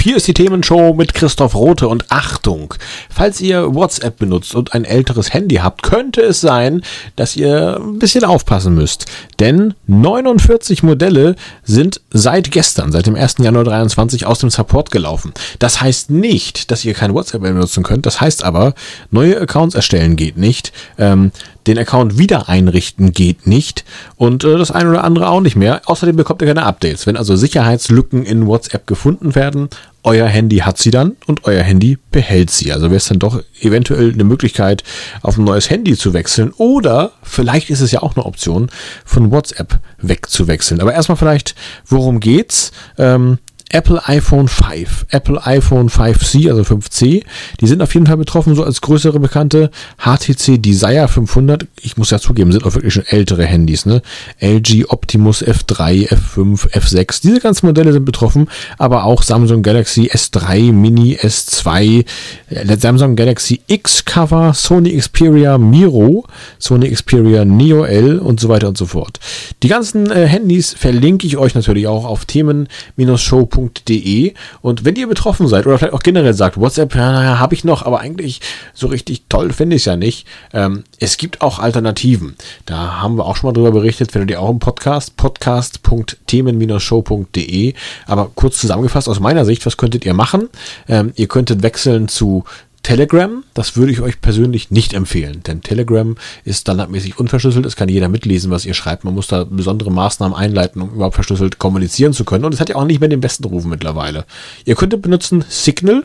Hier ist die Themenshow mit Christoph Rote und Achtung, falls ihr WhatsApp benutzt und ein älteres Handy habt, könnte es sein, dass ihr ein bisschen aufpassen müsst. Denn 49 Modelle sind seit gestern, seit dem 1. Januar 23 aus dem Support gelaufen. Das heißt nicht, dass ihr kein WhatsApp mehr benutzen könnt. Das heißt aber, neue Accounts erstellen geht nicht. Ähm, den Account wieder einrichten geht nicht und äh, das eine oder andere auch nicht mehr. Außerdem bekommt ihr keine Updates. Wenn also Sicherheitslücken in WhatsApp gefunden werden, euer Handy hat sie dann und euer Handy behält sie. Also wäre es dann doch eventuell eine Möglichkeit, auf ein neues Handy zu wechseln oder vielleicht ist es ja auch eine Option, von WhatsApp wegzuwechseln. Aber erstmal vielleicht, worum geht's? Ähm, Apple iPhone 5, Apple iPhone 5C, also 5C, die sind auf jeden Fall betroffen, so als größere bekannte HTC Desire 500. Ich muss ja zugeben, sind auch wirklich schon ältere Handys, ne? LG Optimus F3, F5, F6, diese ganzen Modelle sind betroffen, aber auch Samsung Galaxy S3, Mini, S2, äh, Samsung Galaxy X Cover, Sony Xperia Miro, Sony Xperia Neo L und so weiter und so fort. Die ganzen äh, Handys verlinke ich euch natürlich auch auf themen-show.de www.whatsapp.de. Und wenn ihr betroffen seid oder vielleicht auch generell sagt, WhatsApp ja, habe ich noch, aber eigentlich so richtig toll finde ich es ja nicht. Ähm, es gibt auch Alternativen. Da haben wir auch schon mal drüber berichtet, findet ihr auch im Podcast, podcast.themen-show.de. Aber kurz zusammengefasst aus meiner Sicht, was könntet ihr machen? Ähm, ihr könntet wechseln zu Telegram, das würde ich euch persönlich nicht empfehlen, denn Telegram ist standardmäßig unverschlüsselt. Es kann jeder mitlesen, was ihr schreibt. Man muss da besondere Maßnahmen einleiten, um überhaupt verschlüsselt kommunizieren zu können. Und es hat ja auch nicht mehr den besten Ruf mittlerweile. Ihr könntet benutzen Signal.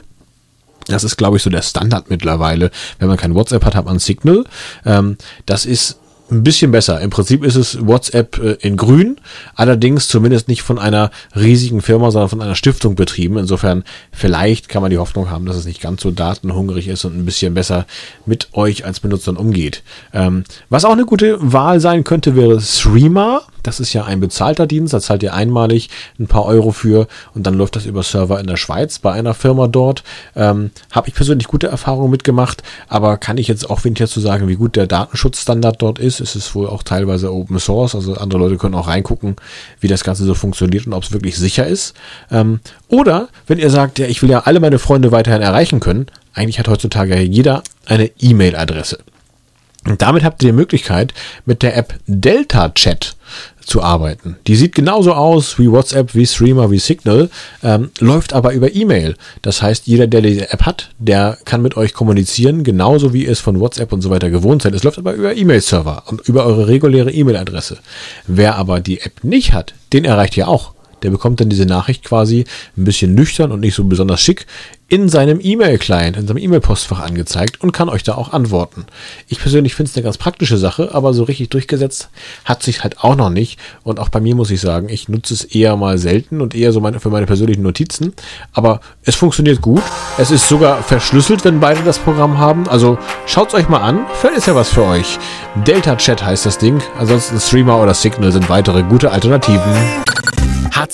Das ist, glaube ich, so der Standard mittlerweile. Wenn man kein WhatsApp hat, hat man Signal. Ähm, das ist ein bisschen besser. Im Prinzip ist es WhatsApp äh, in grün, allerdings zumindest nicht von einer riesigen Firma, sondern von einer Stiftung betrieben. Insofern vielleicht kann man die Hoffnung haben, dass es nicht ganz so datenhungrig ist und ein bisschen besser mit euch als Benutzern umgeht. Ähm, was auch eine gute Wahl sein könnte, wäre Streamer. Das ist ja ein bezahlter Dienst, da zahlt ihr einmalig ein paar Euro für und dann läuft das über Server in der Schweiz bei einer Firma dort. Ähm, Habe ich persönlich gute Erfahrungen mitgemacht, aber kann ich jetzt auch wenig dazu sagen, wie gut der Datenschutzstandard dort ist. Es ist wohl auch teilweise Open Source, also andere Leute können auch reingucken, wie das Ganze so funktioniert und ob es wirklich sicher ist. Ähm, oder wenn ihr sagt, ja, ich will ja alle meine Freunde weiterhin erreichen können, eigentlich hat heutzutage jeder eine E-Mail-Adresse. Und damit habt ihr die Möglichkeit, mit der App Delta Chat zu arbeiten. Die sieht genauso aus wie WhatsApp, wie Streamer, wie Signal, ähm, läuft aber über E-Mail. Das heißt, jeder, der diese App hat, der kann mit euch kommunizieren, genauso wie ihr es von WhatsApp und so weiter gewohnt seid. Es läuft aber über E-Mail-Server und über eure reguläre E-Mail-Adresse. Wer aber die App nicht hat, den erreicht ihr auch der bekommt dann diese Nachricht quasi ein bisschen nüchtern und nicht so besonders schick in seinem E-Mail-Client, in seinem E-Mail-Postfach angezeigt und kann euch da auch antworten. Ich persönlich finde es eine ganz praktische Sache, aber so richtig durchgesetzt hat sich halt auch noch nicht. Und auch bei mir muss ich sagen, ich nutze es eher mal selten und eher so meine, für meine persönlichen Notizen. Aber es funktioniert gut. Es ist sogar verschlüsselt, wenn beide das Programm haben. Also schaut es euch mal an. Vielleicht ist ja was für euch. Delta Chat heißt das Ding. Ansonsten Streamer oder Signal sind weitere gute Alternativen.